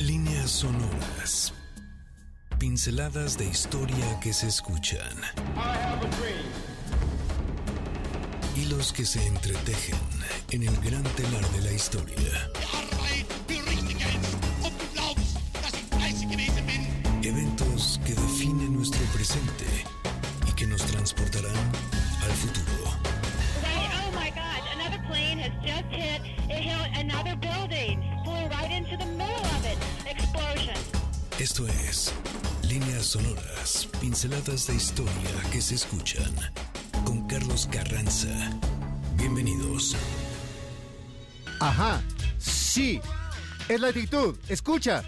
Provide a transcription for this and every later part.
Líneas sonoras. Pinceladas de historia que se escuchan. Hilos que se entretejen en el gran telar de la historia. Eventos que definen nuestro presente y que nos transportarán al futuro. Oh my God, another plane has just hit, it hit another building, Esto es Líneas Sonoras, pinceladas de historia que se escuchan. Con Carlos Carranza. Bienvenidos. Ajá, sí, es la actitud, escucha.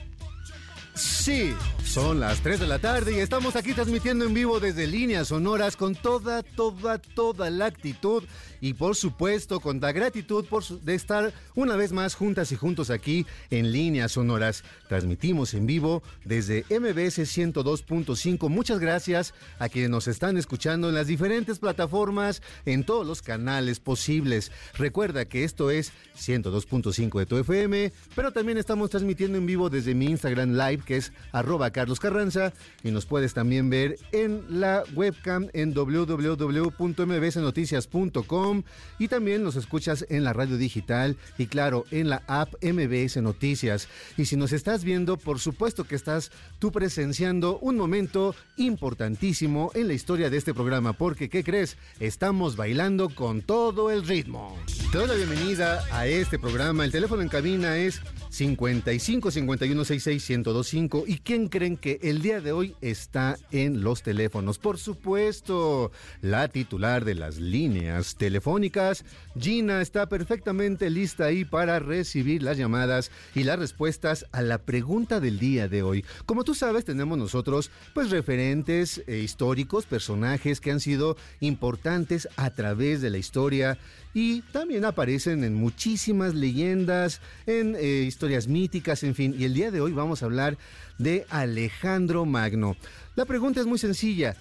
Sí, son las 3 de la tarde y estamos aquí transmitiendo en vivo desde líneas sonoras con toda, toda, toda la actitud y por supuesto con la gratitud por de estar una vez más juntas y juntos aquí en líneas sonoras. Transmitimos en vivo desde MBS 102.5. Muchas gracias a quienes nos están escuchando en las diferentes plataformas, en todos los canales posibles. Recuerda que esto es 102.5 de tu FM, pero también estamos transmitiendo en vivo desde mi Instagram Live, que es arroba Carlos Carranza, y nos puedes también ver en la webcam en www.mbsnoticias.com y también nos escuchas en la radio digital y claro, en la app MBS Noticias. Y si nos estás viendo, por supuesto que estás tú presenciando un momento importantísimo en la historia de este programa, porque ¿qué crees? Estamos bailando con todo el ritmo. Te doy la bienvenida a este programa. El teléfono en cabina es 55 51 66 1025. ¿Y quién creen que el día de hoy está en los teléfonos? Por supuesto, la titular de las líneas telefónicas, Gina, está perfectamente lista ahí para recibir las llamadas y las respuestas a la pregunta del día de hoy. Como tú sabes, tenemos nosotros pues referentes eh, históricos, personajes que han sido importantes a través de la historia y también aparecen en muchísimas leyendas, en eh, historias míticas, en fin. Y el día de hoy vamos a hablar de Alejandro Magno. La pregunta es muy sencilla.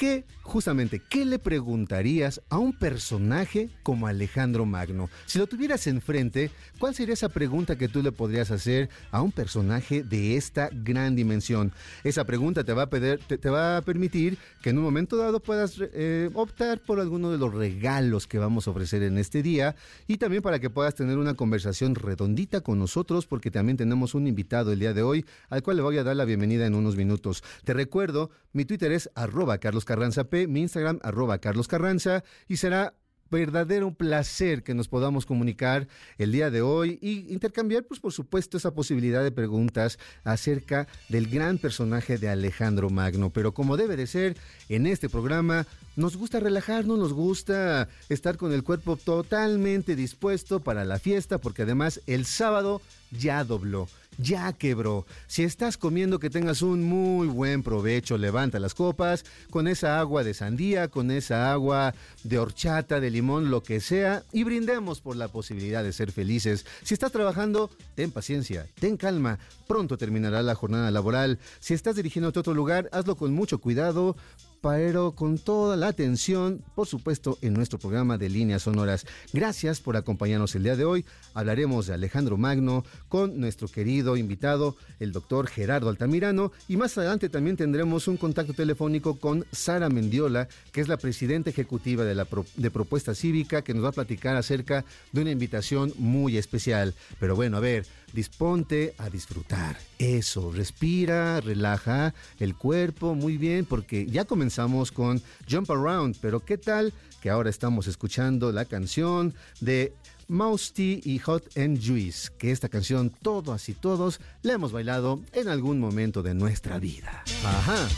¿Qué, justamente, qué le preguntarías a un personaje como Alejandro Magno? Si lo tuvieras enfrente, ¿cuál sería esa pregunta que tú le podrías hacer a un personaje de esta gran dimensión? Esa pregunta te va a, pedir- te, va a permitir que en un momento dado puedas eh, optar por alguno de los regalos que vamos a ofrecer en este día y también para que puedas tener una conversación redondita con nosotros porque también tenemos un invitado el día de hoy al cual le voy a dar la bienvenida en unos minutos. Te recuerdo, mi Twitter es arroba Carlos Carranza P, mi Instagram arroba Carlos Carranza y será verdadero placer que nos podamos comunicar el día de hoy y intercambiar, pues por supuesto, esa posibilidad de preguntas acerca del gran personaje de Alejandro Magno. Pero como debe de ser, en este programa nos gusta relajarnos, nos gusta estar con el cuerpo totalmente dispuesto para la fiesta, porque además el sábado ya dobló. Ya quebró. Si estás comiendo que tengas un muy buen provecho, levanta las copas con esa agua de sandía, con esa agua de horchata, de limón, lo que sea, y brindemos por la posibilidad de ser felices. Si estás trabajando, ten paciencia, ten calma, pronto terminará la jornada laboral. Si estás dirigiéndote a otro lugar, hazlo con mucho cuidado, pero con toda la atención, por supuesto, en nuestro programa de líneas sonoras. Gracias por acompañarnos el día de hoy. Hablaremos de Alejandro Magno con nuestro querido invitado, el doctor Gerardo Altamirano, y más adelante también tendremos un contacto telefónico con Sara Mendiola, que es la presidenta ejecutiva de la Pro- de Propuesta Cívica, que nos va a platicar acerca de una invitación muy especial. Pero bueno, a ver, disponte a disfrutar. Eso, respira, relaja el cuerpo, muy bien, porque ya comenzamos con Jump Around, pero ¿qué tal que ahora estamos escuchando la canción de Mouse Tea y Hot and Juice? Que esta canción todos y todos la hemos bailado en algún momento de nuestra vida. Ajá,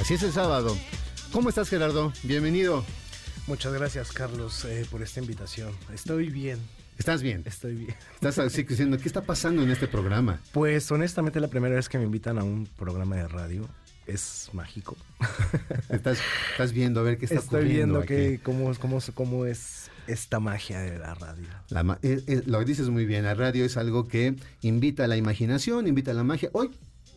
así es el sábado. ¿Cómo estás Gerardo? Bienvenido. Muchas gracias, Carlos, eh, por esta invitación. Estoy bien, ¿Estás bien? estoy bien. Estás así diciendo, ¿qué está pasando en este programa? Pues honestamente la primera vez que me invitan a un programa de radio es mágico. Estás, estás viendo a ver qué está Estoy ocurriendo viendo que cómo, cómo, cómo es esta magia de la radio. La eh, eh, lo dices muy bien, la radio es algo que invita a la imaginación, invita a la magia. Hoy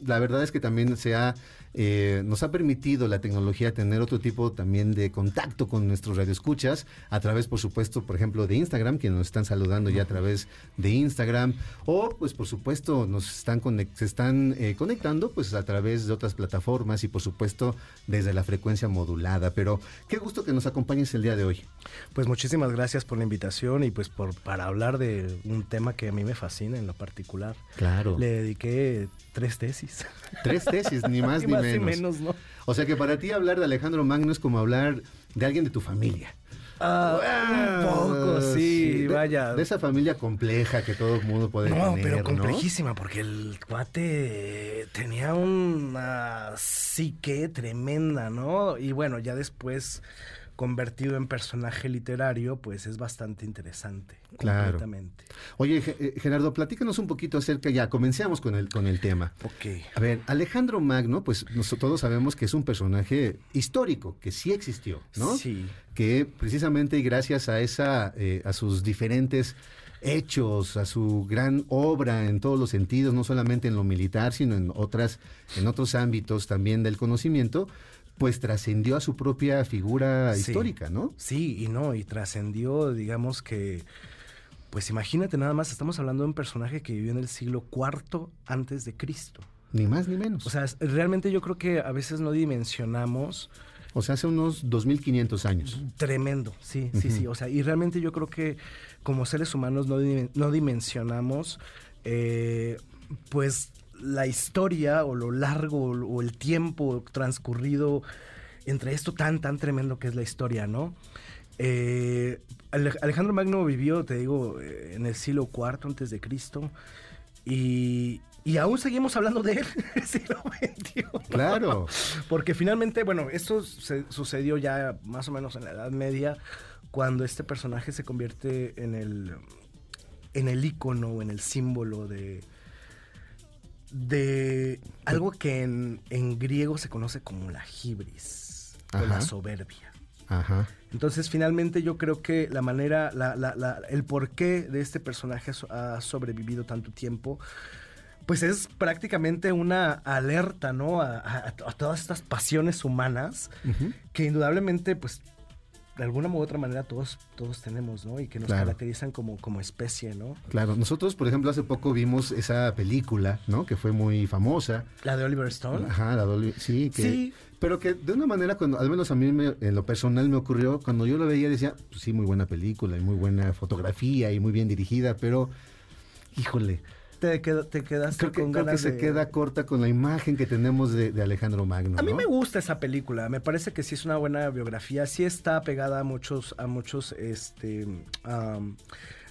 la verdad es que también se ha eh, nos ha permitido la tecnología tener otro tipo también de contacto con nuestros radioescuchas a través, por supuesto, por ejemplo, de Instagram, que nos están saludando ya a través de Instagram, o pues por supuesto nos están se están eh, conectando pues a través de otras plataformas y por supuesto desde la frecuencia modulada. Pero qué gusto que nos acompañes el día de hoy. Pues muchísimas gracias por la invitación y pues por para hablar de un tema que a mí me fascina en lo particular. Claro. Le dediqué tres tesis. Tres tesis, ni más ni menos. ¿no? O sea que para ti hablar de Alejandro Magno es como hablar de alguien de tu familia. Ah, un poco, sí, vaya. De esa familia compleja que todo el mundo puede tener. No, pero complejísima, porque el cuate tenía una psique tremenda, ¿no? Y bueno, ya después convertido en personaje literario, pues es bastante interesante. Claro. Oye, eh, Gerardo, platícanos un poquito acerca, ya, comencemos con el, con el tema. Ok. A ver, Alejandro Magno, pues nosotros todos sabemos que es un personaje histórico, que sí existió, ¿no? Sí. Que precisamente gracias a esa, eh, a sus diferentes hechos, a su gran obra en todos los sentidos, no solamente en lo militar, sino en otras, en otros ámbitos también del conocimiento, pues trascendió a su propia figura histórica, ¿no? Sí, y no, y trascendió, digamos que, pues imagínate nada más, estamos hablando de un personaje que vivió en el siglo IV antes de Cristo. Ni más ni menos. O sea, realmente yo creo que a veces no dimensionamos. O sea, hace unos 2500 años. Tremendo, sí, sí, sí. O sea, y realmente yo creo que como seres humanos no, no dimensionamos, eh, pues la historia o lo largo o el tiempo transcurrido entre esto tan, tan tremendo que es la historia, ¿no? Eh, Alejandro Magno vivió, te digo, eh, en el siglo IV antes de Cristo y, aún seguimos hablando de él en el siglo XXI. Claro. Porque finalmente, bueno, esto sucedió ya más o menos en la Edad Media, cuando este personaje se convierte en el, en el ícono, en el símbolo de, de algo que en, griego se conoce como la hibris o la soberbia. Ajá. Entonces, finalmente, yo creo que la manera, la, la, el porqué de este personaje ha sobrevivido tanto tiempo, pues es prácticamente una alerta, ¿no? A, todas estas pasiones humanas que indudablemente, pues de alguna u otra manera todos, todos tenemos, ¿no? Y que nos caracterizan como, como especie, ¿no? Claro, nosotros, por ejemplo, hace poco vimos esa película, ¿no? Que fue muy famosa. La de Oliver Stone. Ajá, la de Oliver, sí, que, sí. Pero que de una manera, cuando, al menos a mí en lo personal me ocurrió, cuando yo lo veía decía, pues sí, muy buena película y muy buena fotografía y muy bien dirigida, pero, híjole, te, te quedaste creo que, se queda corta con la imagen que tenemos de, Alejandro Magno. A mí me gusta esa película, me parece que sí es una buena biografía, sí está pegada a muchos, a muchos este,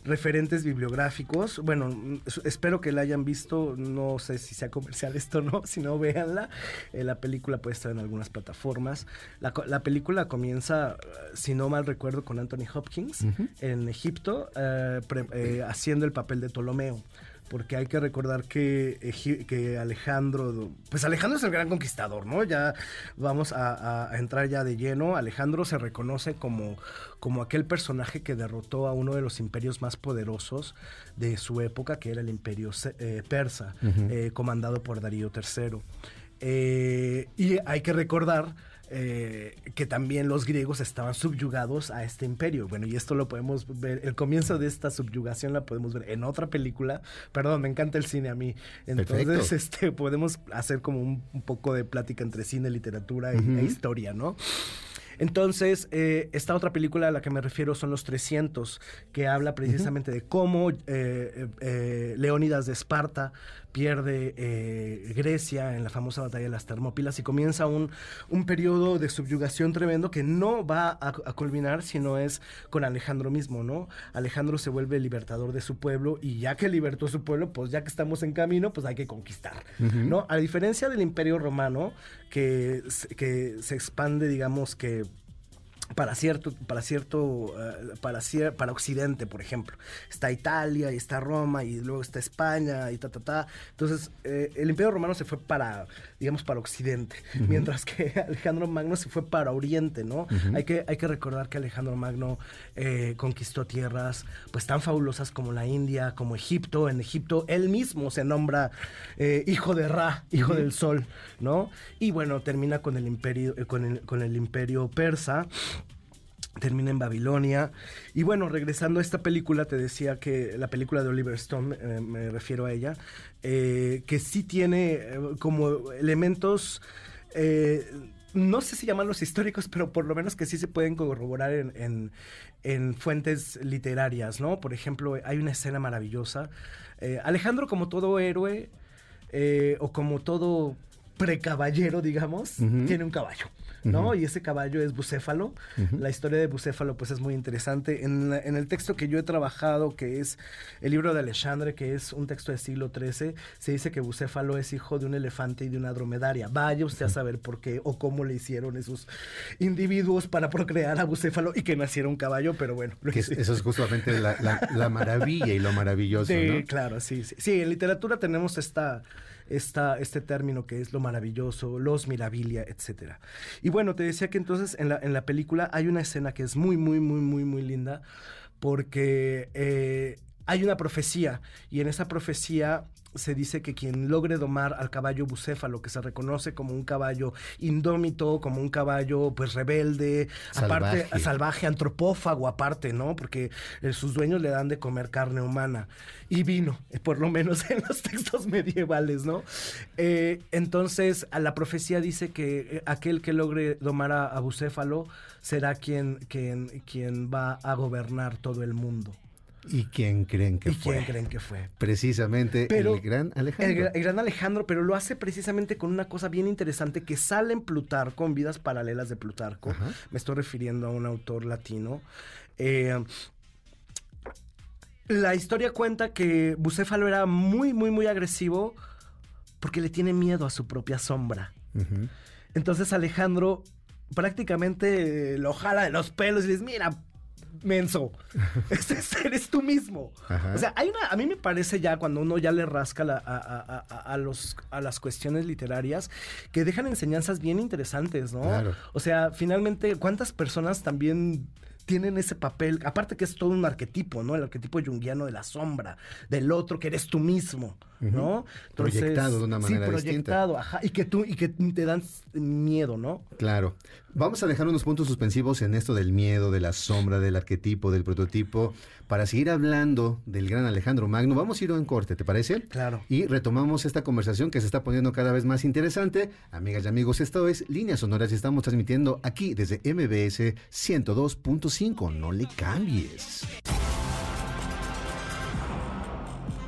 referentes bibliográficos. Bueno, espero que la hayan visto, no sé si sea comercial esto o no, si no, véanla. Eh, la película puede estar en algunas plataformas. La, película comienza, si no mal recuerdo, con Anthony Hopkins en Egipto, eh, eh, haciendo el papel de Ptolomeo porque hay que recordar que, que Alejandro, pues Alejandro es el gran conquistador, ¿no? Ya vamos a, entrar ya de lleno. Alejandro se reconoce como, como aquel personaje que derrotó a uno de los imperios más poderosos de su época, que era el imperio eh, persa, eh, comandado por Darío III. Eh, y hay que recordar eh, que también los griegos estaban subyugados a este imperio. Bueno, y esto lo podemos ver, el comienzo de esta subyugación la podemos ver en otra película. Perdón, me encanta el cine a mí. Entonces, este, podemos hacer como un, poco de plática entre cine, literatura e historia, ¿no? Entonces, eh, esta otra película a la que me refiero son Los 300, que habla precisamente de cómo eh, Leónidas de Esparta pierde eh, Grecia en la famosa batalla de las Termópilas y comienza un, un periodo de subyugación tremendo que no va a, culminar sino es con Alejandro mismo, ¿no? Alejandro se vuelve libertador de su pueblo y ya que libertó su pueblo, pues ya que estamos en camino, pues hay que conquistar, ¿no? A diferencia del Imperio Romano, que, que se expande, digamos que para cierto, para cierto, eh, para, cier- para Occidente, por ejemplo. Está Italia y está Roma y luego está España y ta, ta, ta. Entonces, eh, el Imperio Romano se fue para, digamos, para Occidente, mientras que Alejandro Magno se fue para Oriente, ¿no? hay, que, hay que recordar que Alejandro Magno eh, conquistó tierras, pues, tan fabulosas como la India, como Egipto. En Egipto, él mismo se nombra eh, hijo de Ra, hijo del sol, ¿no? Y bueno, termina con el imperio, con el, con el imperio persa termina en Babilonia. Y bueno, regresando a esta película, te decía que la película de Oliver Stone, eh, me refiero a ella, eh, que sí tiene eh, como elementos... no sé si llamarlos históricos, pero por lo menos que sí se pueden corroborar en, en- en fuentes literarias, ¿no? Por ejemplo, hay una escena maravillosa. Alejandro, como todo héroe, o como todo precaballero, digamos, tiene un caballo, ¿no? Y ese caballo es Bucéfalo. La historia de Bucéfalo, pues, es muy interesante. En, la- en el texto que yo he trabajado, que es el libro de Alexandre, que es un texto del siglo XIII, se dice que Bucéfalo es hijo de un elefante y de una dromedaria. Vaya usted a saber por qué o cómo le hicieron esos individuos para procrear a Bucéfalo y que naciera un caballo, pero bueno. Que es- eso es justamente la, la- la maravilla y lo maravilloso, Sí, ¿no? claro, sí, sí. Sí, en literatura tenemos esta, esta, este término que es lo maravilloso, los mirabilia, etcétera. Y bueno, te decía que entonces en la, en la película hay una escena que es muy, muy, muy, muy, muy linda porque eh, hay una profecía y en esa profecía se dice que quien logre domar al caballo bucéfalo, que se reconoce como un caballo indómito, como un caballo pues rebelde, aparte Salvaje. salvaje, antropófago aparte, ¿no? Porque eh, sus dueños le dan de comer carne humana y vino, eh, por lo menos en los textos medievales, ¿no? Eh, entonces, a la profecía dice que aquel que logre domar a, a Bucéfalo será quien, quien, quien va a gobernar todo el mundo. ¿Y quién creen que ¿Y fue? quién creen que fue? Precisamente Pero el gran El, Alejandro. gra- el gran Alejandro, pero lo hace precisamente con una cosa bien interesante que sale en Plutarco, en Vidas Paralelas de Plutarco. Ajá. Me estoy refiriendo a un autor latino. Eh, la historia cuenta que Bucéfalo era muy, muy, muy agresivo porque le tiene miedo a su propia sombra. Entonces Alejandro prácticamente lo jala de los pelos y le dice, mira, menso, ese eres tú mismo. Ajá. O sea, hay una, a mí me parece ya cuando uno ya le rasca la- a, a- a- a los, a las cuestiones literarias que dejan enseñanzas bien interesantes, ¿no? Claro. O sea, finalmente, ¿cuántas personas también tienen ese papel? Aparte que es todo un arquetipo, ¿no? El arquetipo junguiano de la sombra, del otro que eres tú mismo, ¿no? Proyectado de una manera sí, distinta. proyectado, ajá, y que tú, y que te dan miedo, ¿no? Claro. Vamos a dejar unos puntos suspensivos en esto del miedo, de la sombra, del arquetipo, del prototipo, para seguir hablando del gran Alejandro Magno. Vamos a ir a un corte, ¿te parece? Claro. Y retomamos esta conversación que se está poniendo cada vez más interesante. Amigas y amigos, esto es Líneas Sonoras y estamos transmitiendo aquí desde MBS 102.5. No le cambies.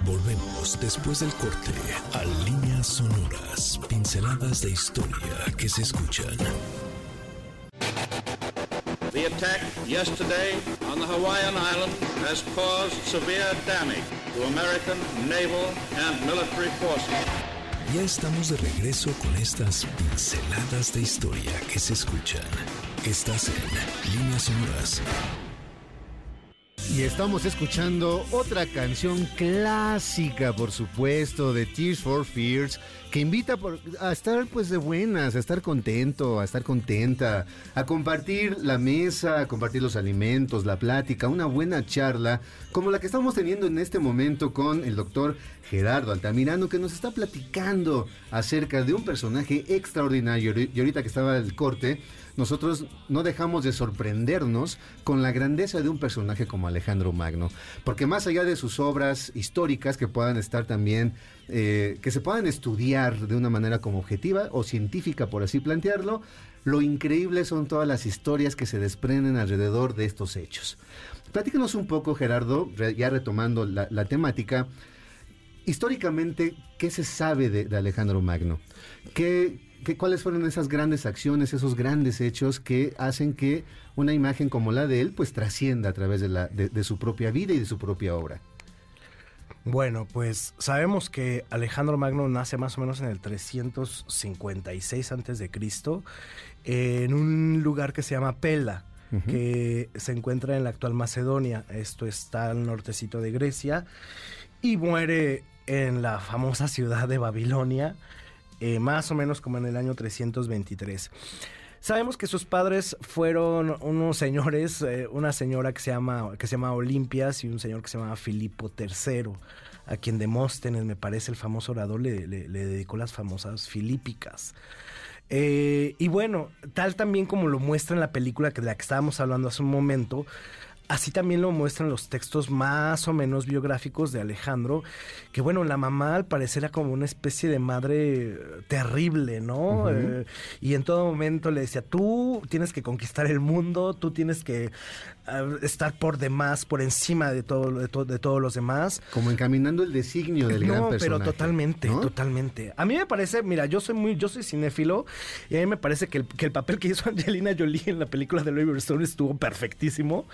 Volvemos después del corte a líneas sonoras, pinceladas de historia que se escuchan. Attack yesterday on the Hawaiian island has caused severe damage to American naval and military forces. Ya estamos de regreso con estas pinceladas de historia que se escuchan. Estás en líneas sonoras. Y estamos escuchando otra canción clásica, por supuesto, de Tears for Fears, que invita por- a estar pues de buenas, a estar contento, a estar contenta, a compartir la mesa, a compartir los alimentos, la plática, una buena charla, como la que estamos teniendo en este momento con el doctor Gerardo Altamirano, que nos está platicando acerca de un personaje extraordinario. Y ahorita que estaba el corte, nosotros no dejamos de sorprendernos con la grandeza de un personaje como Alejandro Magno, porque más allá de sus obras históricas que puedan estar también, eh, que se puedan estudiar de una manera como objetiva o científica, por así plantearlo, lo increíble son todas las historias que se desprenden alrededor de estos hechos. Platícanos un poco, Gerardo, ya retomando la, la temática, históricamente, ¿qué se sabe de, de Alejandro Magno? ¿Qué, qué- cuáles fueron esas grandes acciones, esos grandes hechos que hacen que una imagen como la de él, pues trascienda a través de, la, de, de su propia vida y de su propia obra? Bueno, pues sabemos que Alejandro Magno nace más o menos en el 356 antes de Cristo en un lugar que se llama Pela. que se encuentra en la actual Macedonia. Esto está al nortecito de Grecia. Y muere en la famosa ciudad de Babilonia, eh, más o menos como en el año 323. Sabemos que sus padres fueron unos señores, eh, una señora que se llama que se llama Olimpias y un señor que se llama Filipo III, a quien Demóstenes, me parece el famoso orador, le, dedicó las famosas filípicas. Eh, y bueno, tal también como lo muestra en la película que de la que estábamos hablando hace un momento, así también lo muestran los textos más o menos biográficos de Alejandro, que bueno, la mamá al parecer era como una especie de madre eh, terrible, ¿no? Eh, y en todo momento le decía, tú tienes que conquistar el mundo, tú tienes que estar por demás, por encima de, todo, de, to- de todos los demás. Como encaminando el designio del gran No, personaje. pero totalmente, ¿no? totalmente. A mí me parece, mira, yo soy muy, yo soy cinéfilo y a mí me parece que el, que el papel que hizo Angelina Jolie en la película de Oliver Stone estuvo perfectísimo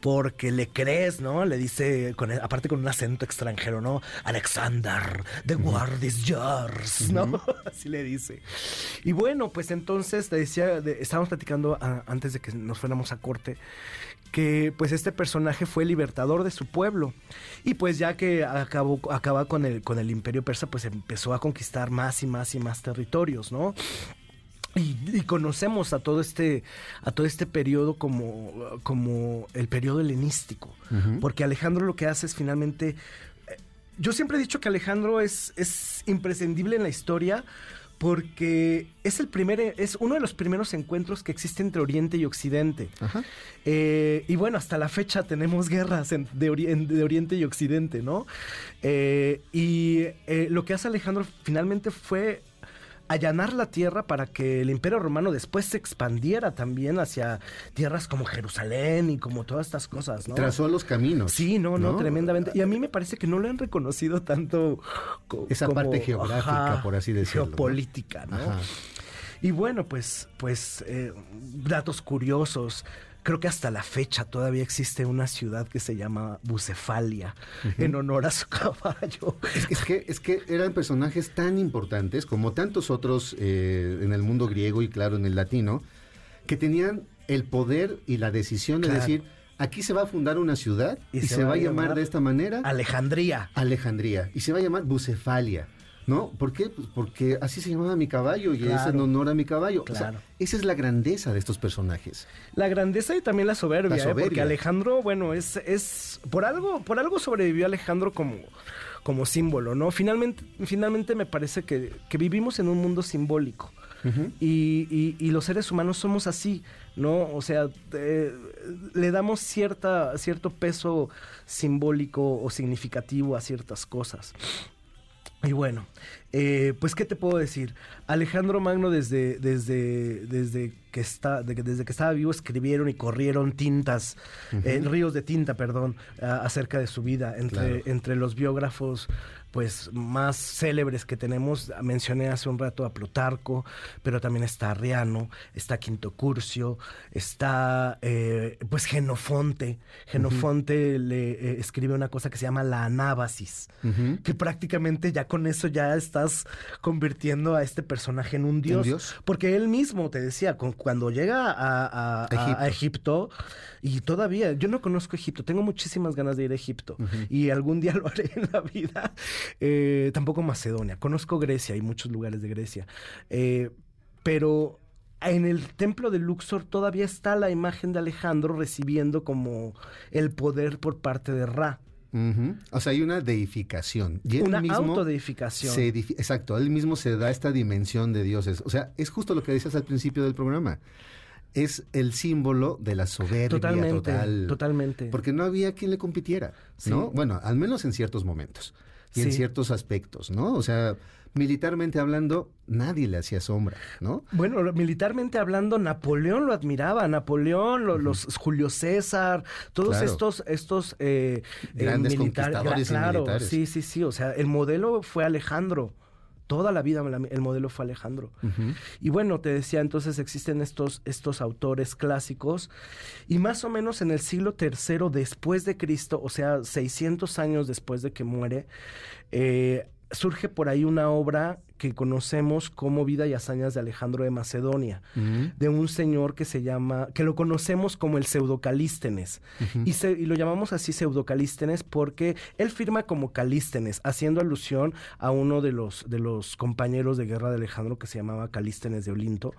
porque le crees, ¿no? Le dice, con el- aparte con un acento extranjero, ¿no? Alexander, the world is yours, ¿no? Así le dice. Y bueno, pues entonces te decía, de- estábamos platicando ah, antes de que nos fuéramos a corte que pues este personaje fue libertador de su pueblo. Y pues ya que acabó acaba con el con el imperio persa pues empezó a conquistar más y más y más territorios no y, y conocemos a todo este a todo este periodo como como el periodo helenístico. Porque Alejandro lo que hace es finalmente eh, yo siempre he dicho que Alejandro es es imprescindible en la historia porque es el primer es uno de los primeros encuentros que existe entre Oriente y Occidente Ajá. eh, y bueno, hasta la fecha tenemos guerras en- de, ori- en- de Oriente y Occidente, ¿no? Eh, y eh, lo que hace Alejandro finalmente fue allanar la tierra para que el imperio romano después se expandiera también hacia tierras como Jerusalén y como todas estas cosas, ¿no? Trazó los caminos. Sí, no, no, tremendamente. Y a mí me parece que no lo han reconocido tanto co- Esa parte geográfica, por así decirlo, ¿no? Geopolítica, ¿no? Ajá. Y bueno, pues, pues, eh, datos curiosos. Creo que hasta la fecha todavía existe una ciudad que se llama Bucefalia, en honor a su caballo. Es que, es que, es que eran personajes tan importantes como tantos otros eh, en el mundo griego y claro en el latino, que tenían el poder y la decisión de decir, aquí se va a fundar una ciudad y, se, va a llamar, de esta manera Alejandría. Alejandría y se va a llamar Bucefalia. ¿No? ¿Por qué? Pues porque así se llamaba mi caballo y es en honor a mi caballo. O sea, Claro. esa es la grandeza de estos personajes. La grandeza y también la soberbia, La ¿eh? porque soberbia. Alejandro, bueno, es, es por algo, por algo sobrevivió Alejandro como, como símbolo, ¿no? Finalmente, finalmente me parece que, que vivimos en un mundo simbólico. y, y- y los seres humanos somos así, ¿no? O sea, eh, le damos cierta, cierto peso simbólico o significativo a ciertas cosas. Y bueno, eh, pues qué te puedo decir. Alejandro Magno desde, desde, desde que está, desde que estaba vivo escribieron y corrieron tintas, eh, ríos de tinta, perdón, a- acerca de su vida entre, Claro. entre los biógrafos pues más célebres que tenemos. Mencioné hace un rato a Plutarco, pero también está Arriano, está Quinto Curcio, está eh, pues Genofonte. Genofonte le eh, escribe una cosa que se llama la anábasis, que prácticamente ya con eso ya estás convirtiendo a este personaje en un dios. dios? Porque él mismo, te decía, con- cuando llega a, a- a- a Egipto, y todavía, yo no conozco Egipto, tengo muchísimas ganas de ir a Egipto, y algún día lo haré en la vida. Eh, tampoco Macedonia, conozco Grecia y muchos lugares de Grecia, Eh, pero en el templo de Luxor todavía está la imagen de Alejandro recibiendo como el poder por parte de Ra. O sea, hay una deificación. Y él Una mismo autodeificación. se Exacto, él mismo se da esta dimensión de dioses. O sea, es justo lo que decías al principio del programa. Es el símbolo de la soberbia Totalmente, total. totalmente. Porque no había quien le compitiera, ¿no? Sí. Bueno, al menos en ciertos momentos y en ciertos aspectos, ¿no? O sea, militarmente hablando, nadie le hacía sombra, ¿no? Bueno, militarmente hablando, Napoleón lo admiraba, Napoleón, lo- los Julio César, todos Claro. estos, estos eh, eh, Grandes militares, conquistadores claro, militares. sí, sí, sí, o sea, el modelo fue Alejandro. Toda la vida el modelo fue Alejandro. Y bueno, te decía, entonces existen estos, estos autores clásicos y más o menos en el siglo III después de Cristo, o sea, 600 años después de que muere, eh, surge por ahí una obra que conocemos como Vida y Hazañas de Alejandro de Macedonia, de un señor que se llama, que lo conocemos como el pseudocalístenes. y, se- y lo llamamos así pseudocalístenes porque él firma como Calístenes, haciendo alusión a uno de los, de los compañeros de guerra de Alejandro que se llamaba Calístenes de Olinto.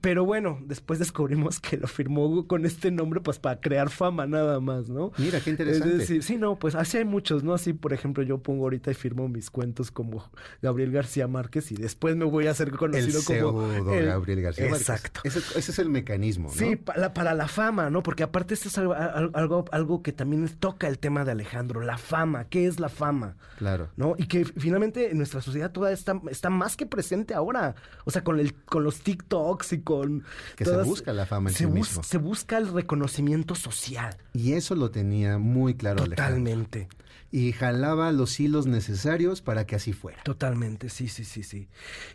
Pero bueno, después descubrimos que lo firmó con este nombre pues para crear fama nada más, ¿no? Mira, qué interesante. Es decir, sí, no, pues así hay muchos, ¿no? Así, por ejemplo, yo pongo ahorita y firmo mis cuentos como Gabriel García Márquez y después me voy a hacer el conocido como... pseudo el- Gabriel García Márquez. Exacto. Ese, ese es el mecanismo, ¿no? Sí, para, para la fama, ¿no? Porque aparte esto es algo, al- algo, algo que también toca el tema de Alejandro, la fama. ¿Qué es la fama? Claro. ¿no? Y que finalmente en nuestra sociedad toda está, está más que presente ahora. O sea, con el, con los TikToks y con. Que se busca la fama en se sí bus- mismo. Se busca el reconocimiento social. Y eso lo tenía muy claro Alejandro. Totalmente. Y jalaba los hilos necesarios para que así fuera. Totalmente, sí, sí, sí, sí.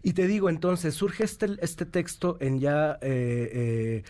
Y te digo, entonces, surge este, este texto en ya eh, eh,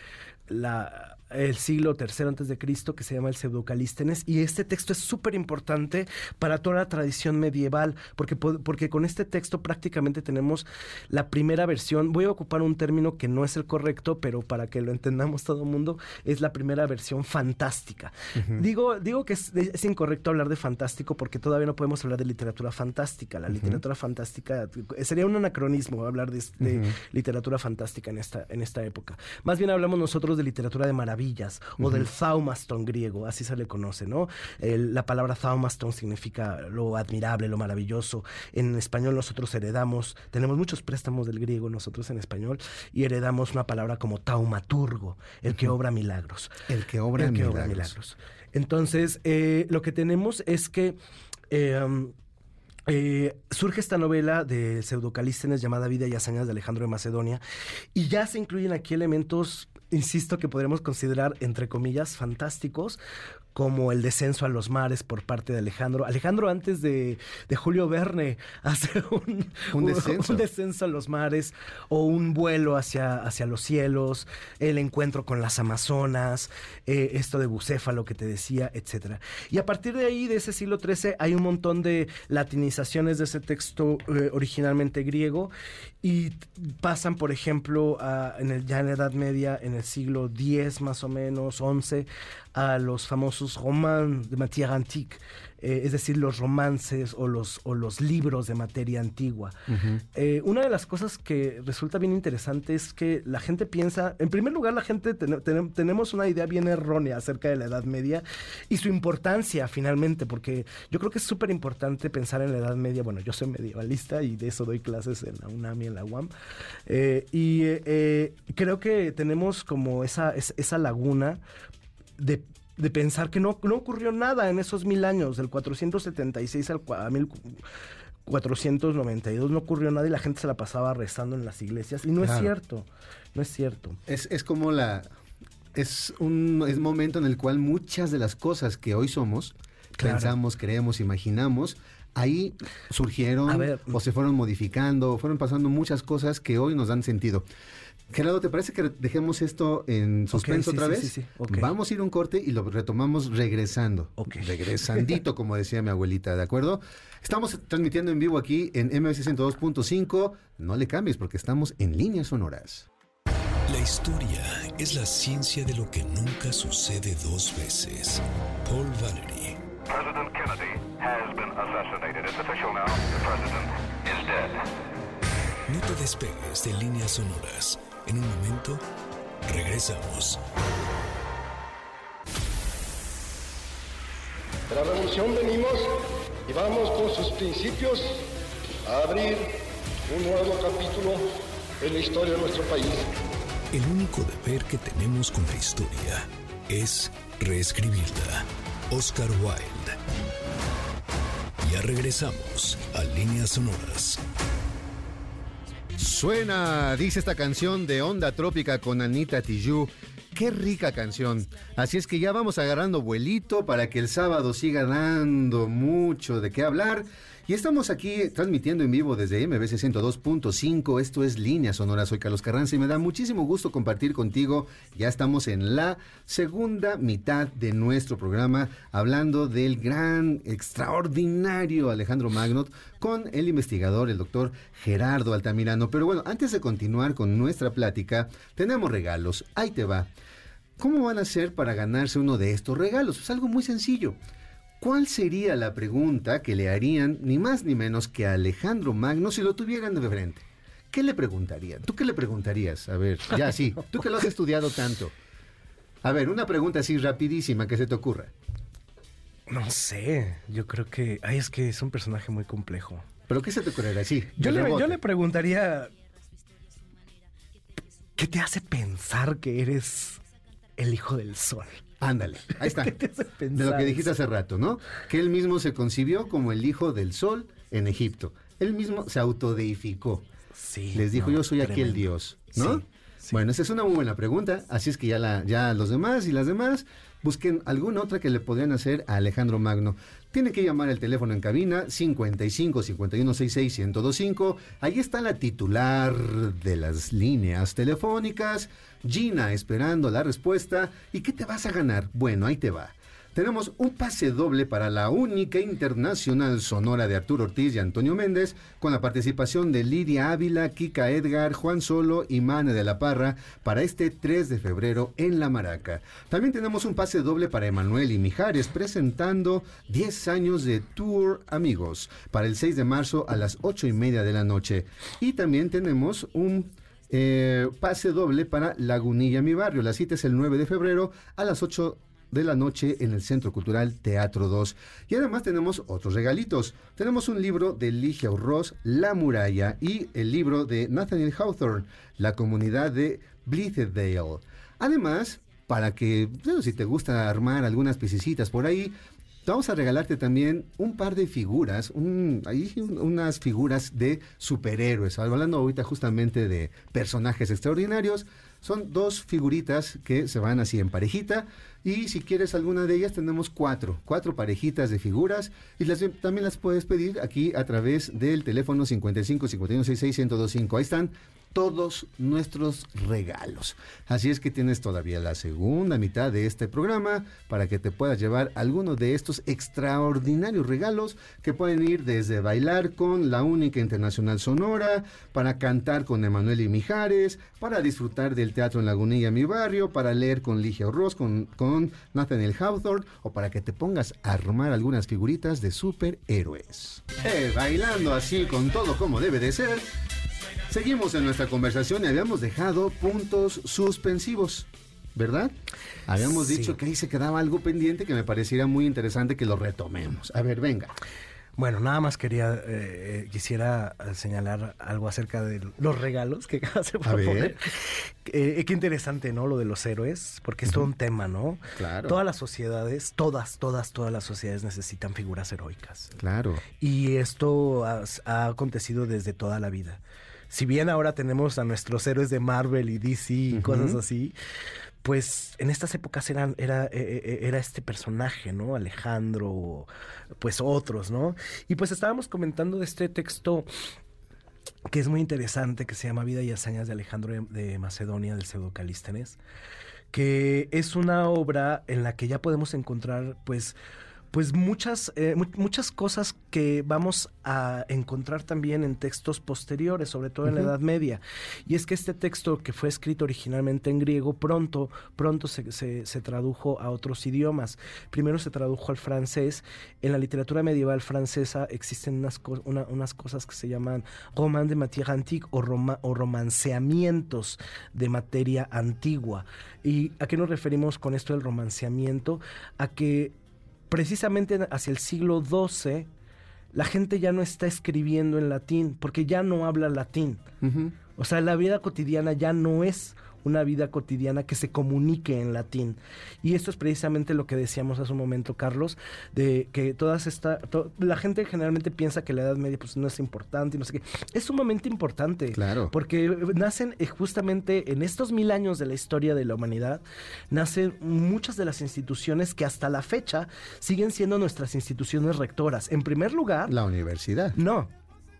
la, el siglo III antes de Cristo que se llama el Pseudocalístenes y este texto es súper importante para toda la tradición medieval porque, po- porque con este texto prácticamente tenemos la primera versión, voy a ocupar un término que no es el correcto, pero para que lo entendamos todo el mundo, es la primera versión fantástica. Digo, digo que es, es incorrecto hablar de fantástico porque todavía no podemos hablar de literatura fantástica. La literatura fantástica sería un anacronismo hablar de, de literatura fantástica en esta, en esta época. Más bien hablamos nosotros de literatura de maravillas o del thaumaston griego, así se le conoce, ¿no? El- la palabra thaumaston significa lo admirable, lo maravilloso. En español nosotros heredamos, tenemos muchos préstamos del griego nosotros en español y heredamos una palabra como taumaturgo, el que obra milagros. El que obra El que milagros. obra milagros. Entonces, eh, lo que tenemos es que eh, um, eh, surge esta novela de Pseudocalístenes llamada Vida y Hazañas de Alejandro de Macedonia y ya se incluyen aquí elementos, insisto, que podremos considerar, entre comillas, fantásticos, como el descenso a los mares por parte de Alejandro. Alejandro antes de, de Julio Verne hace un, Un descenso. un descenso a los mares o un vuelo hacia, hacia los cielos, el encuentro con las Amazonas, eh, esto de bucéfalo que te decía, etcétera. Y a partir de ahí, de ese siglo XIII, hay un montón de latinizaciones de ese texto eh, originalmente griego y pasan, por ejemplo, a- en el, ya en la Edad Media, en el siglo X más o menos, XI, a los famosos romans de matière antique, eh, es decir, los romances o los, o los libros de materia antigua. Eh, una de las cosas que resulta bien interesante es que la gente piensa, en primer lugar, la gente ten- ten- tenemos una idea bien errónea acerca de la Edad Media y su importancia finalmente, porque yo creo que es súper importante pensar en la Edad Media. Bueno, yo soy medievalista y de eso doy clases en la UNAM y en la UAM. Eh, y creo que tenemos como esa, es- esa laguna de, de pensar que no, no ocurrió nada en esos mil años, del 476 al a 1492 no ocurrió nada y la gente se la pasaba rezando en las iglesias. Y no es cierto, no es cierto. Es, es como la... Es un es momento en el cual muchas de las cosas que hoy somos, Claro. pensamos, creemos, imaginamos, ahí surgieron ver. o se fueron modificando, fueron pasando muchas cosas que hoy nos dan sentido. Gerardo, ¿te parece que dejemos esto en suspenso sí, otra vez? sí, sí, ok. Vamos a ir a un corte y lo retomamos regresando. Ok. Regresandito, como decía mi abuelita, ¿de acuerdo? Estamos transmitiendo en vivo aquí en MS 102.5. No le cambies porque estamos en líneas sonoras. La historia es la ciencia de lo que nunca sucede dos veces. Paul Valery. President Kennedy has been assassinated. It's official now. The president is dead. No te despegues de líneas sonoras. En un momento, regresamos. De la revolución venimos y vamos con sus principios a abrir un nuevo capítulo en la historia de nuestro país. El único deber que tenemos con la historia es reescribirla. Oscar Wilde. Ya regresamos a líneas sonoras. Suena, dice esta canción de Onda Trópica con Anita Tijoux. Qué rica canción. Así es que ya vamos agarrando vuelito para que el sábado siga dando mucho de qué hablar. Y estamos aquí transmitiendo en vivo desde MBC 102.5. Esto es Línea Sonora. Soy Carlos Carranza y me da muchísimo gusto compartir contigo. Ya estamos en la segunda mitad de nuestro programa hablando del gran, extraordinario Alejandro Magnot con el investigador, el doctor Gerardo Altamirano. Pero bueno, antes de continuar con nuestra plática, tenemos regalos. Ahí te va. ¿Cómo van a hacer para ganarse uno de estos regalos? Es algo muy sencillo. ¿Cuál sería la pregunta que le harían ni más ni menos que a Alejandro Magno si lo tuvieran de frente? ¿Qué le preguntarían? ¿Tú qué le preguntarías? A ver, ya sí, tú que lo has estudiado tanto. A ver, una pregunta así rapidísima que se te ocurra. No sé, yo creo que... Ay, es que es un personaje muy complejo. ¿Pero qué se te ocurriría? Sí, Yo le, yo le preguntaría... ¿Qué te hace pensar que eres el hijo del sol? Ándale, ahí está. ¿Qué te hace De lo que dijiste hace rato, ¿no? Que él mismo se concibió como el hijo del sol en Egipto. Él mismo se autodeificó. Sí, Les dijo, no, yo soy aquel tremendo. Dios, ¿no? Sí, sí. Bueno, esa es una muy buena pregunta, así es que ya, la, ya los demás y las demás busquen alguna otra que le podrían hacer a Alejandro Magno. Tiene que llamar el teléfono en cabina 55 51 66 1025. Ahí está la titular de las líneas telefónicas, Gina, esperando la respuesta. ¿Y qué te vas a ganar? Bueno, ahí te va. Tenemos un pase doble para la única internacional sonora de Arturo Ortiz y Antonio Méndez, con la participación de Lidia Ávila, Kika Edgar, Juan Solo y Mane de la Parra para este 3 de febrero en La Maraca. También tenemos un pase doble para Emanuel y Mijares presentando 10 años de Tour Amigos para el 6 de marzo a las 8 y media de la noche. Y también tenemos un eh, pase doble para Lagunilla, mi barrio. La cita es el 9 de febrero a las 8 de la noche en el Centro Cultural Teatro 2. Y además tenemos otros regalitos. Tenemos un libro de Ligia Urroz, La Muralla, y el libro de Nathaniel Hawthorne, La Comunidad de Blithedale. Además, para que, si te gusta armar algunas piececitas por ahí, Vamos a regalarte también un par de figuras, un- unas figuras de superhéroes. Hablando ahorita justamente de personajes extraordinarios, son dos figuritas que se van así en parejita. Y si quieres alguna de ellas, tenemos cuatro, cuatro parejitas de figuras. Y también las puedes pedir aquí a través del teléfono 55 51 66 1025. Ahí están todos nuestros regalos. Así es que tienes todavía la segunda mitad de este programa para que te puedas llevar alguno de estos extraordinarios regalos que pueden ir desde bailar con la única internacional sonora, para cantar con Emanuel y Mijares, para disfrutar del teatro en Lagunilla, mi barrio, para leer con Ligia Ross, con, con Nathaniel Hawthorne o para que te pongas a armar algunas figuritas de superhéroes. Eh, bailando así con todo como debe de ser. Seguimos en nuestra conversación y habíamos dejado puntos suspensivos, ¿verdad? Habíamos Sí. dicho que ahí se quedaba algo pendiente que me pareciera muy interesante que lo retomemos. A ver, venga. Bueno, nada más quería, eh, quisiera eh, señalar algo acerca de los regalos que acabas de proponer. Eh, qué interesante, ¿no? Lo de los héroes, porque es todo un tema, ¿no? Claro. Todas las sociedades, todas, todas, todas las sociedades necesitan figuras heroicas. Claro. Y esto ha, ha acontecido desde toda la vida. Si bien ahora tenemos a nuestros héroes de Marvel y DC y cosas así, pues en estas épocas eran, era, eh, eh, era este personaje, ¿no? Alejandro, pues otros, ¿no? Y pues estábamos comentando de este texto que es muy interesante, que se llama Vida y Hazañas de Alejandro de, Macedonia, del Pseudocalístenes, que es una obra en la que ya podemos encontrar, pues, pues muchas, eh, mu- muchas cosas que vamos a encontrar también en textos posteriores, sobre todo en la Edad Media. Y es que este texto que fue escrito originalmente en griego, pronto, pronto se, se- se tradujo a otros idiomas. Primero se tradujo al francés. En la literatura medieval francesa existen unas, co- una- unas cosas que se llaman roman de matière antique o, roma- o romanceamientos de materia antigua. ¿Y a qué nos referimos con esto del romanceamiento? A que precisamente hacia el siglo XII la gente ya no está escribiendo en latín porque ya no habla latín. O sea, la vida cotidiana ya no es una vida cotidiana que se comunique en latín. Y esto es precisamente lo que decíamos hace un momento, Carlos, de que todas esta, to- la gente generalmente piensa que la Edad Media pues no es importante y no sé qué. Es sumamente importante. Claro. Porque nacen eh, justamente en estos mil años de la historia de la humanidad, nacen muchas de las instituciones que hasta la fecha siguen siendo nuestras instituciones rectoras. En primer lugar, La universidad. no,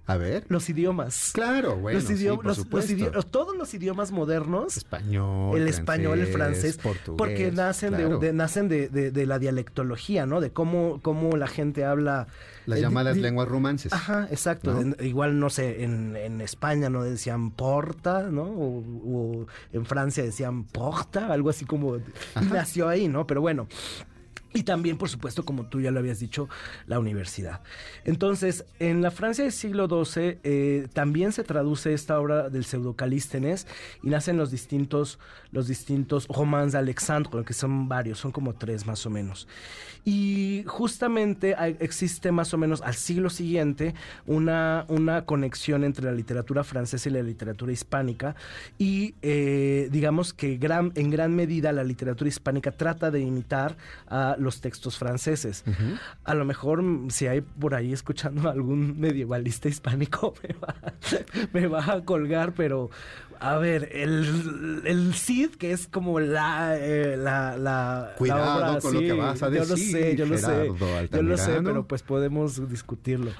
A ver. los idiomas. Claro, bueno, los sí, idioma- por los- los supuesto. idi- todos los idiomas modernos Español, el español, el francés, portugués, porque nacen claro. de, de- nacen de, de- de la dialectología, ¿no? De cómo, cómo la gente habla. Las eh, llamadas lenguas romances. Ajá, exacto. ¿no? En- igual, no sé, en, en España no decían porta, ¿no? O, o en Francia decían porta, algo así como... Y nació ahí, ¿no? Pero bueno. Y también, por supuesto, como tú ya lo habías dicho, la universidad. Entonces, en la Francia del siglo XII eh, también se traduce esta obra del pseudocalístenes y nacen los distintos, los distintos romans de Alexandre, que son varios, son como tres más o menos. Y justamente existe más o menos al siglo siguiente una, una conexión entre la literatura francesa y la literatura hispánica y eh, digamos que gran, en gran medida la literatura hispánica trata de imitar a los textos franceses. A lo mejor mm, si hay por ahí escuchando algún medievalista hispánico me va, me va a colgar, pero a ver, el, el Cid, que es como la, eh, la, la, Cuidado la obra, con lo que vas a Yo lo decir, sé, yo lo sé, yo lo sé, pero pues podemos discutirlo.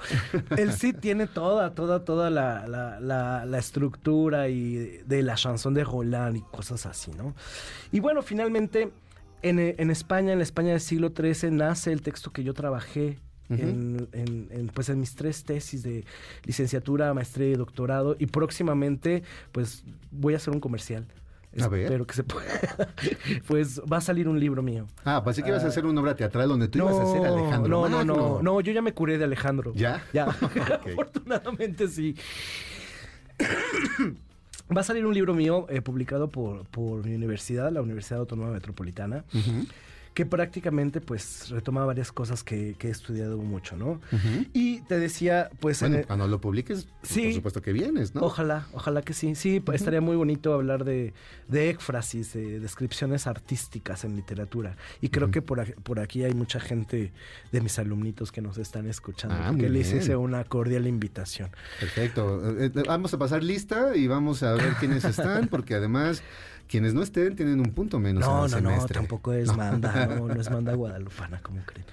El Cid tiene toda, toda, toda la, la, la, la estructura y de la chanson de Roland y cosas así, ¿no? Y bueno, finalmente, en, en España, en la España del siglo XIII, nace el texto que yo trabajé en, en- en, pues en mis tres tesis de licenciatura, maestría y doctorado. Y próximamente, pues voy a hacer un comercial. A ver. Espero que se pueda. pues va a salir un libro mío. Ah, pensé que ibas a hacer una obra teatral donde tú ibas a ser Alejandro no, no, Magno. no, no, yo ya me curé de Alejandro. ¿Ya? Ya. Afortunadamente sí. Va a salir un libro mío eh, publicado por, por mi universidad, la Universidad Autónoma Metropolitana, que prácticamente pues retoma varias cosas que, que he estudiado mucho, ¿no? Y te decía, pues... en Bueno, el- cuando lo publiques, Sí. por supuesto que vienes, ¿no? Ojalá, ojalá que sí. Sí, estaría muy bonito hablar de, de éfrasis, de descripciones artísticas en literatura. Y creo que por, por aquí hay mucha gente de mis alumnitos que nos están escuchando. Ah, muy les hice una cordial invitación. Perfecto. Eh, eh, vamos a pasar lista y vamos a ver quiénes están, porque además quienes no estén tienen un punto menos en No, el no, no, semestre. tampoco es manda, no, no es manda guadalupana, como creen.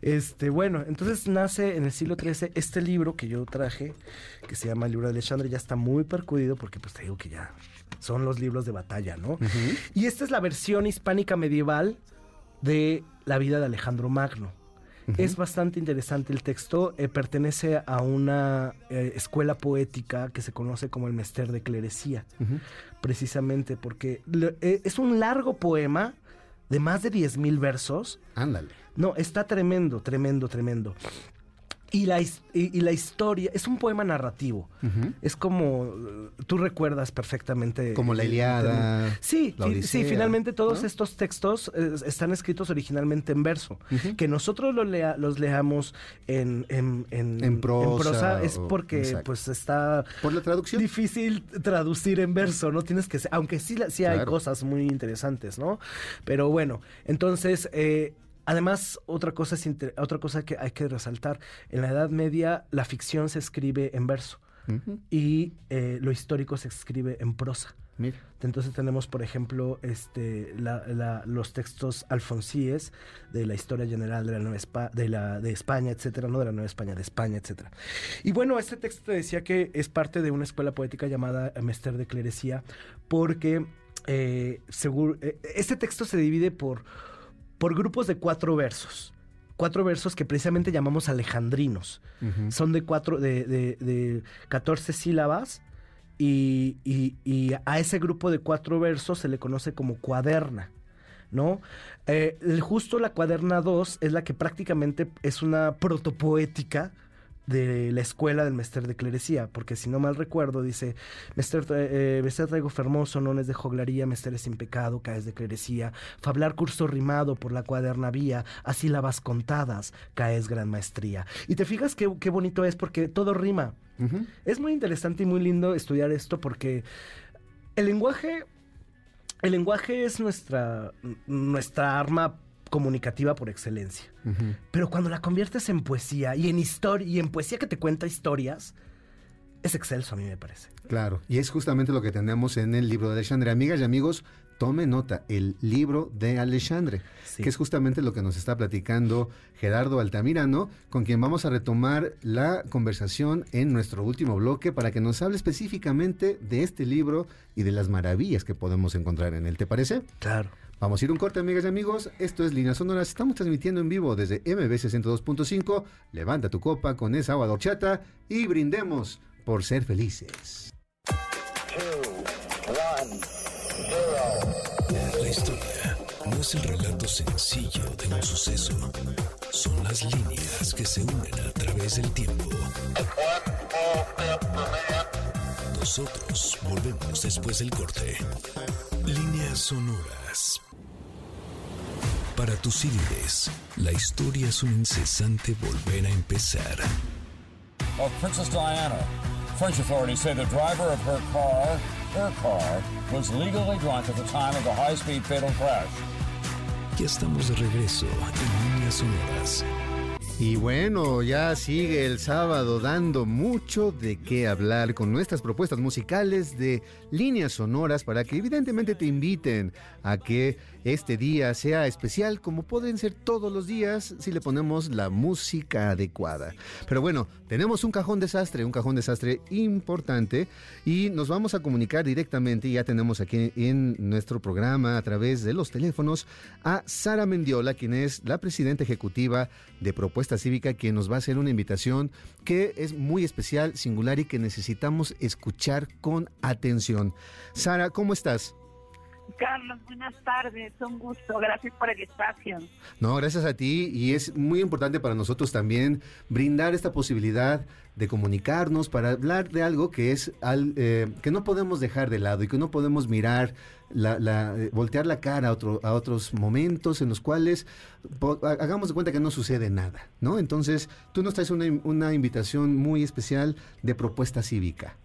Este, bueno, entonces nace en el siglo XIII este libro que yo traje, que se llama El libro de Alexandre, ya está muy percudido porque pues te digo que ya son los libros de batalla, ¿no? Y esta es la versión hispánica medieval de la vida de Alejandro Magno. Es bastante interesante el texto, eh, pertenece a una eh, escuela poética que se conoce como el Mester de Clerecía, precisamente porque eh, es un largo poema de más de 10.000 versos. Ándale. No, está tremendo, tremendo, tremendo. Y la, y, y la historia, es un poema narrativo. Es como, eh, tú recuerdas perfectamente. Como la el término. Sí, la fi- Odisea, sí, finalmente todos ¿no? estos textos eh, están escritos originalmente en verso. Que nosotros lo lea- los leamos en, en, en- En prosa es porque exacto. pues está Por la traducción. difícil traducir en verso, ¿no? Tienes que, aunque sí, sí hay Claro. cosas muy interesantes, ¿no? Pero bueno, entonces, eh, además, otra cosa, es inter- otra cosa que hay que resaltar, en la Edad Media la ficción se escribe en verso Ujú. y eh, lo histórico se escribe en prosa. Mira. Entonces tenemos, por ejemplo, este, la- la- los textos alfonsíes de la historia general de la Nueva Espa- de, la, de España, etcétera, no de la Nueva España, de España, etcétera. Y bueno, este texto te decía que es parte de una escuela poética llamada Mester de Clerecía, porque eh, seguro, eh, este texto se divide por, por grupos de cuatro versos. Cuatro versos que precisamente llamamos alejandrinos. Son de cuatro, de, de, de 14 sílabas. Y, y- y a ese grupo de cuatro versos se le conoce como cuaderna, ¿no? Eh, justo la cuaderna 2 es la que prácticamente es una protopoética de la escuela del Mester de Clerecía, porque si no mal recuerdo, dice, Mester, eh, Mester traigo fermoso, nones de joglaría, Mester es sin pecado, caes de clerecía, fablar curso rimado por la cuaderna vía, a sílabas contadas, caes gran maestría. Y te fijas qué, qué bonito es, porque todo rima. Es muy interesante y muy lindo estudiar esto porque el lenguaje El lenguaje es nuestra, nuestra arma comunicativa por excelencia. Pero cuando la conviertes en poesía y en historia y en poesía que te cuenta historias, es excelso a mí me parece. Claro, y es justamente lo que tenemos en el libro de Alexandre. Amigas y amigos, tome nota, el libro de Alexandre, Sí. que es justamente lo que nos está platicando Gerardo Altamirano, con quien vamos a retomar la conversación en nuestro último bloque para que nos hable específicamente de este libro y de las maravillas que podemos encontrar en él. ¿Te parece? Claro. Vamos a ir un corte, amigas y amigos. Esto es Líneas Sonoras. Estamos transmitiendo en vivo desde MBC 102.5. Levanta tu copa con esa agua de horchata y brindemos por ser felices. La historia no es el relato sencillo de un suceso. Son las líneas que se unen a través del tiempo. Nosotros volvemos después del corte. Líneas sonoras. Para tus ídolos, la historia es un incesante volver a empezar. of Princess Diana. French authorities say the driver of her car, her car, was legally drunk at the time of the high-speed fatal crash. Ya estamos de regreso en Líneas Sonoras. Y bueno, ya sigue el sábado dando mucho de qué hablar con nuestras propuestas musicales de líneas sonoras para que evidentemente te inviten a que este día sea especial como pueden ser todos los días si le ponemos la música adecuada. Pero bueno, tenemos un cajón desastre, un cajón desastre importante y nos vamos a comunicar directamente, ya tenemos aquí en nuestro programa a través de los teléfonos a Sara Mendiola, quien es la presidenta ejecutiva de Propuesta Cívica, quien nos va a hacer una invitación que es muy especial, singular y que necesitamos escuchar con atención. Sara, ¿cómo estás? Carlos, buenas tardes, un gusto, gracias por el espacio. No, gracias a ti y es muy importante para nosotros también brindar esta posibilidad de comunicarnos para hablar de algo que es al, eh, que no podemos dejar de lado y que no podemos mirar la, la- eh, voltear la cara a, otro, a otros momentos en los cuales po- ha- hagamos de cuenta que no sucede nada, ¿no? Entonces, tú nos traes una, una invitación muy especial de propuesta cívica.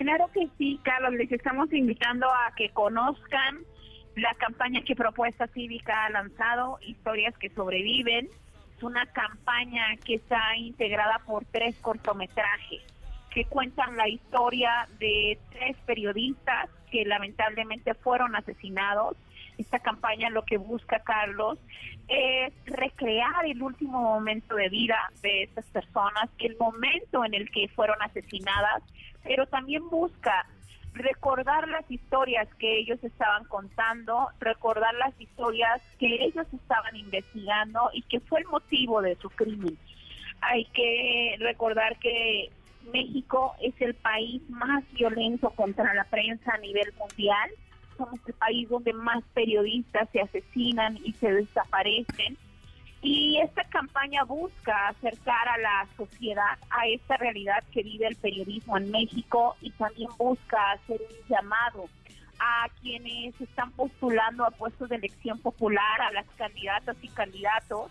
Claro que sí, Carlos, les estamos invitando a que conozcan la campaña que Propuesta Cívica ha lanzado, Historias que Sobreviven. Es una campaña que está integrada por tres cortometrajes que cuentan la historia de tres periodistas que lamentablemente fueron asesinados. Esta campaña lo que busca, Carlos, es recrear el último momento de vida de estas personas, el momento en el que fueron asesinadas, pero también busca recordar las historias que ellos estaban contando, recordar las historias que ellos estaban investigando y que fue el motivo de su crimen. Hay que recordar que México es el país más violento contra la prensa a nivel mundial. Somos el país donde más periodistas se asesinan y se desaparecen. Y esta campaña busca acercar a la sociedad a esta realidad que vive el periodismo en México y también busca hacer un llamado a quienes están postulando a puestos de elección popular, a las candidatas y candidatos,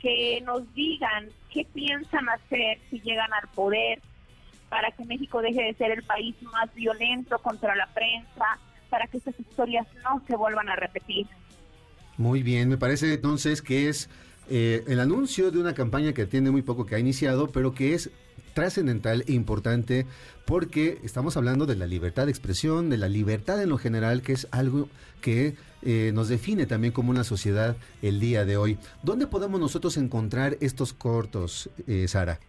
que nos digan qué piensan hacer si llegan al poder para que México deje de ser el país más violento contra la prensa, para que estas historias no se vuelvan a repetir. Muy bien, me parece entonces que es eh, el anuncio de una campaña que tiene muy poco que ha iniciado, pero que es trascendental e importante porque estamos hablando de la libertad de expresión, de la libertad en lo general, que es algo que eh, nos define también como una sociedad el día de hoy. ¿Dónde podemos nosotros encontrar estos cortos, eh, Sara?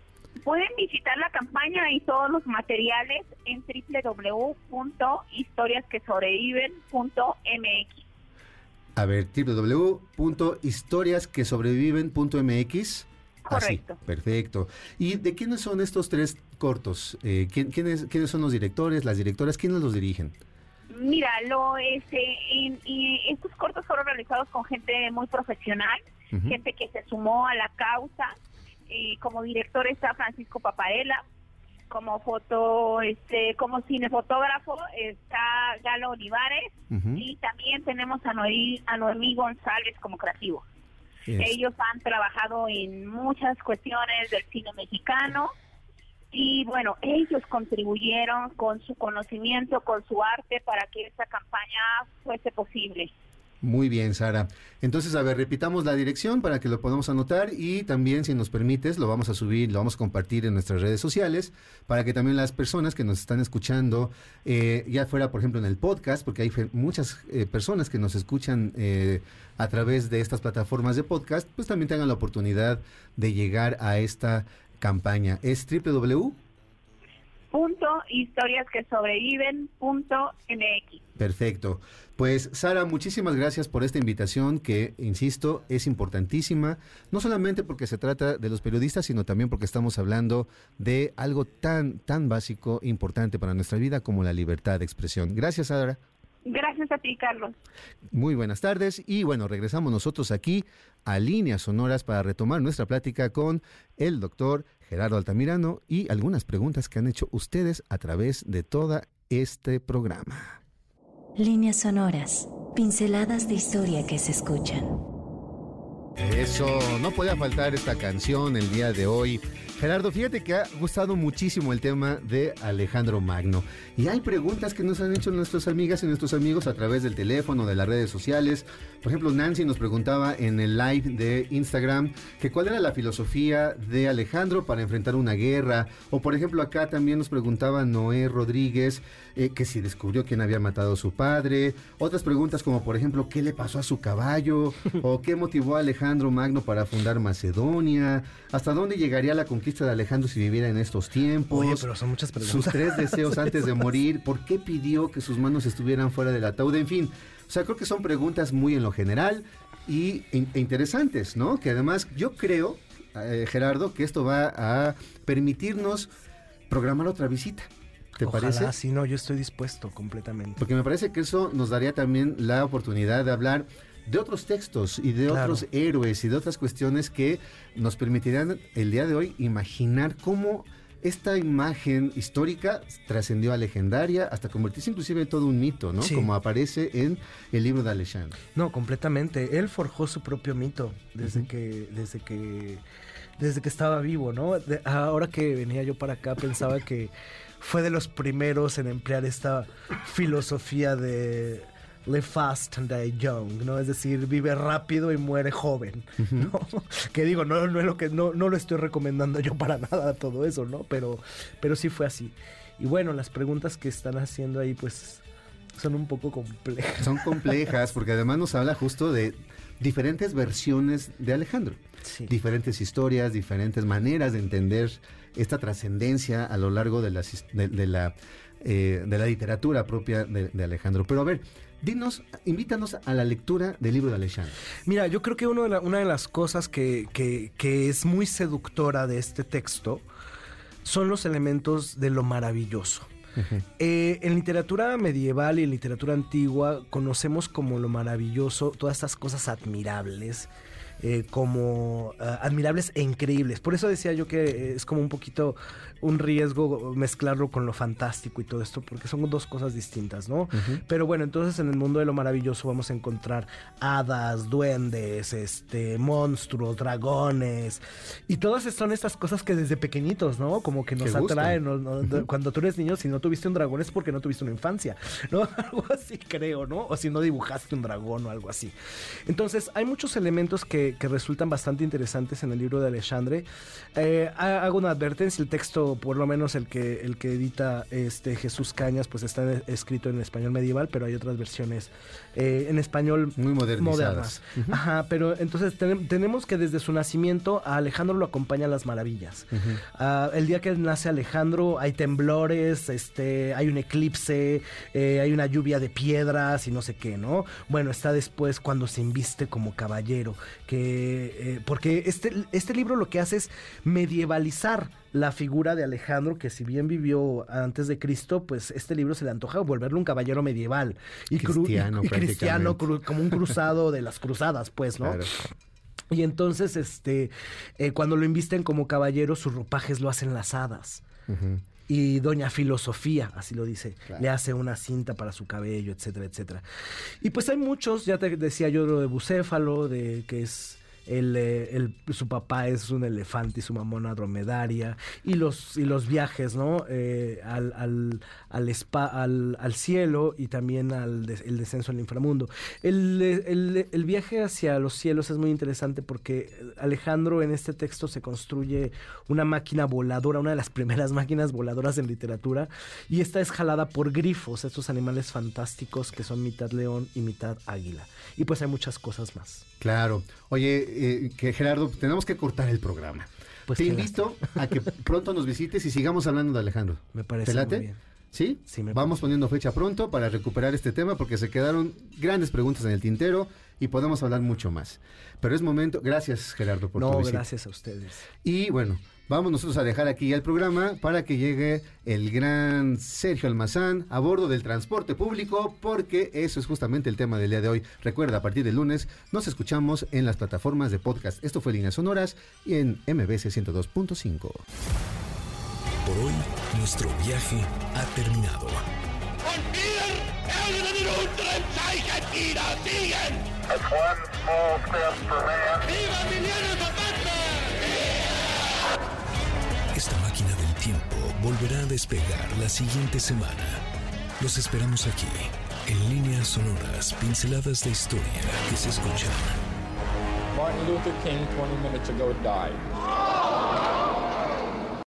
Pueden visitar la campaña y todos los materiales en www.historiasquesobreviven.mx. A ver, www.historiasquesobreviven.mx. Correcto. Así, perfecto. ¿Y de quiénes son estos tres cortos? Eh, ¿quién- quiénes, ¿Quiénes son los directores, las directoras? ¿Quiénes los dirigen? Mira, lo, este, en- y estos cortos fueron realizados con gente muy profesional, gente que se sumó a la causa. Y como director está Francisco Paparela, como foto, este, como cinefotógrafo está Galo Olivares y también tenemos a Noemí, a Noemí González como creativo. Ellos han trabajado en muchas cuestiones del cine mexicano Y bueno, ellos contribuyeron con su conocimiento, con su arte para que esta campaña fuese posible. Muy bien, Sara. Entonces, a ver, repitamos la dirección para que lo podamos anotar y también, si nos permites, lo vamos a subir, lo vamos a compartir en nuestras redes sociales para que también las personas que nos están escuchando, eh, ya fuera, por ejemplo, en el podcast, porque hay muchas eh, personas que nos escuchan eh, a través de estas plataformas de podcast, pues también tengan la oportunidad de llegar a esta campaña. Es www. Punto historias que sobreviven punto mx. Perfecto. Pues Sara, muchísimas gracias por esta invitación que, insisto, es importantísima, no solamente porque se trata de los periodistas, sino también porque estamos hablando de algo tan, tan básico, importante para nuestra vida como la libertad de expresión. Gracias, Sara. Gracias a ti, Carlos. Muy buenas tardes y bueno, regresamos nosotros aquí a Líneas Sonoras para retomar nuestra plática con el doctor Gerardo Altamirano y algunas preguntas que han hecho ustedes a través de todo este programa. Líneas sonoras, pinceladas de historia que se escuchan. Eso, no podía faltar esta canción el día de hoy. Gerardo, fíjate que ha gustado muchísimo el tema de Alejandro Magno. Y hay preguntas que nos han hecho nuestras amigas y nuestros amigos a través del teléfono, de las redes sociales. Por ejemplo, Nancy nos preguntaba en el live de Instagram que cuál era la filosofía de Alejandro para enfrentar una guerra. O por ejemplo, acá también nos preguntaba Noé Rodríguez eh, que si descubrió quién había matado a su padre. Otras preguntas como por ejemplo, ¿qué le pasó a su caballo? o qué motivó a Alejandro Magno para fundar Macedonia. ¿Hasta dónde llegaría la conquista de Alejandro si viviera en estos tiempos? Oye, pero son muchas preguntas. Sus tres deseos antes de morir. ¿Por qué pidió que sus manos estuvieran fuera del ataúd? En fin, o sea, creo que son preguntas muy en lo general y e interesantes, ¿no? Que además yo creo, eh, Gerardo, que esto va a permitirnos programar otra visita. ¿Te Ojalá, parece? sí, no, yo estoy dispuesto completamente. Porque me parece que eso nos daría también la oportunidad de hablar de otros textos y de Claro. otros héroes y de otras cuestiones que nos permitirían el día de hoy imaginar cómo esta imagen histórica trascendió a legendaria hasta convertirse inclusive en todo un mito, ¿no? Sí. Como aparece en el libro de Alexandre. No, completamente. Él forjó su propio mito desde que, desde que, desde que estaba vivo, ¿no? De- ahora que venía yo para acá pensaba que fue de los primeros en emplear esta filosofía de live fast and die young, ¿no? Es decir, vive rápido y muere joven, ¿no? Que digo, no, no es lo que no, no lo estoy recomendando yo para nada todo eso, ¿no? Pero, pero sí fue así. Y bueno, las preguntas que están haciendo ahí, pues, son un poco complejas. Son complejas porque además nos habla justo de diferentes versiones de Alejandro. Sí. Diferentes historias, diferentes maneras de entender esta trascendencia a lo largo de, las his- de, de la, eh, de la literatura propia de, de Alejandro. Pero a ver, dinos, invítanos a la lectura del libro de Alejandro. Mira, yo creo que uno de la- una de las cosas que, que- que es muy seductora de este texto son los elementos de lo maravilloso. Eh, en literatura medieval y en literatura antigua conocemos como lo maravilloso todas estas cosas admirables, eh, como ah, admirables e increíbles. Por eso decía yo que eh, es como un poquito un riesgo mezclarlo con lo fantástico y todo esto, porque son dos cosas distintas, ¿no? Pero bueno, entonces en el mundo de lo maravilloso vamos a encontrar hadas, duendes, este, monstruos, dragones, y todas son estas cosas que desde pequeñitos, ¿no? Como que nos atraen, Cuando tú eres niño, si no tuviste un dragón es porque no tuviste una infancia, ¿no? Algo así creo, ¿no? O si no dibujaste un dragón o algo así. Entonces, hay muchos elementos que, que resultan bastante interesantes en el libro de Alexandre. Eh, ha- hago una advertencia, el texto, por lo menos el que, el que edita este Jesús Cañas, pues está escrito en español medieval, pero hay otras versiones eh, en español Muy modernizadas. modernas. Ajá, pero entonces tenem- tenemos que desde su nacimiento a Alejandro lo acompañan las maravillas. Ah, el día que nace Alejandro hay temblores, este, hay un eclipse, eh, hay una lluvia de piedras y no sé qué, ¿no? Bueno, está después cuando se inviste como caballero, que eh, porque este, este libro lo que hace es medievalizar la figura de Alejandro, que si bien vivió antes de Cristo, pues este libro se le antoja volverlo un caballero medieval y, Cristiano, y cristiano, cru- como un cruzado de las cruzadas, pues, ¿no? Claro. Y entonces, este, eh, cuando lo invisten como caballero, sus ropajes lo hacen las hadas. Y Doña Filosofía, así lo dice, le hace una cinta para su cabello, etcétera, etcétera. Y pues hay muchos, ya te decía yo lo de Bucéfalo, de que es el, eh, el- su papá es un elefante y su mamá una dromedaria, y los, y los viajes, ¿no? Eh, al, al, al, al, cielo y también al el descenso al inframundo. El, el- el viaje hacia los cielos es muy interesante porque Alejandro en este texto se construye una máquina voladora, una de las primeras máquinas voladoras en literatura, y esta es jalada por grifos, estos animales fantásticos que son mitad león y mitad águila. Y pues hay muchas cosas más. Claro. Oye, eh, que Gerardo, tenemos que cortar el programa. Pues Te invito a que pronto nos visites y sigamos hablando de Alejandro. Me parece ¿Te late? muy bien. ¿Sí? Sí, me Vamos poniendo fecha pronto para recuperar este tema porque se quedaron grandes preguntas en el tintero y podemos hablar mucho más. Pero es momento, gracias Gerardo por tu No, visita. gracias a ustedes. Y bueno, vamos nosotros a dejar aquí el programa para que llegue el gran Sergio Almazán a bordo del transporte público, porque eso es justamente el tema del día de hoy. Recuerda, a partir del lunes nos escuchamos en las plataformas de podcast. Esto fue Líneas Sonoras y en MBC 102.5. Por hoy, nuestro viaje ha terminado. Esta máquina del tiempo volverá a despegar la siguiente semana. Los esperamos aquí, en líneas sonoras, pinceladas de historia que se escuchan. Martin Luther King 20 minutes ago died.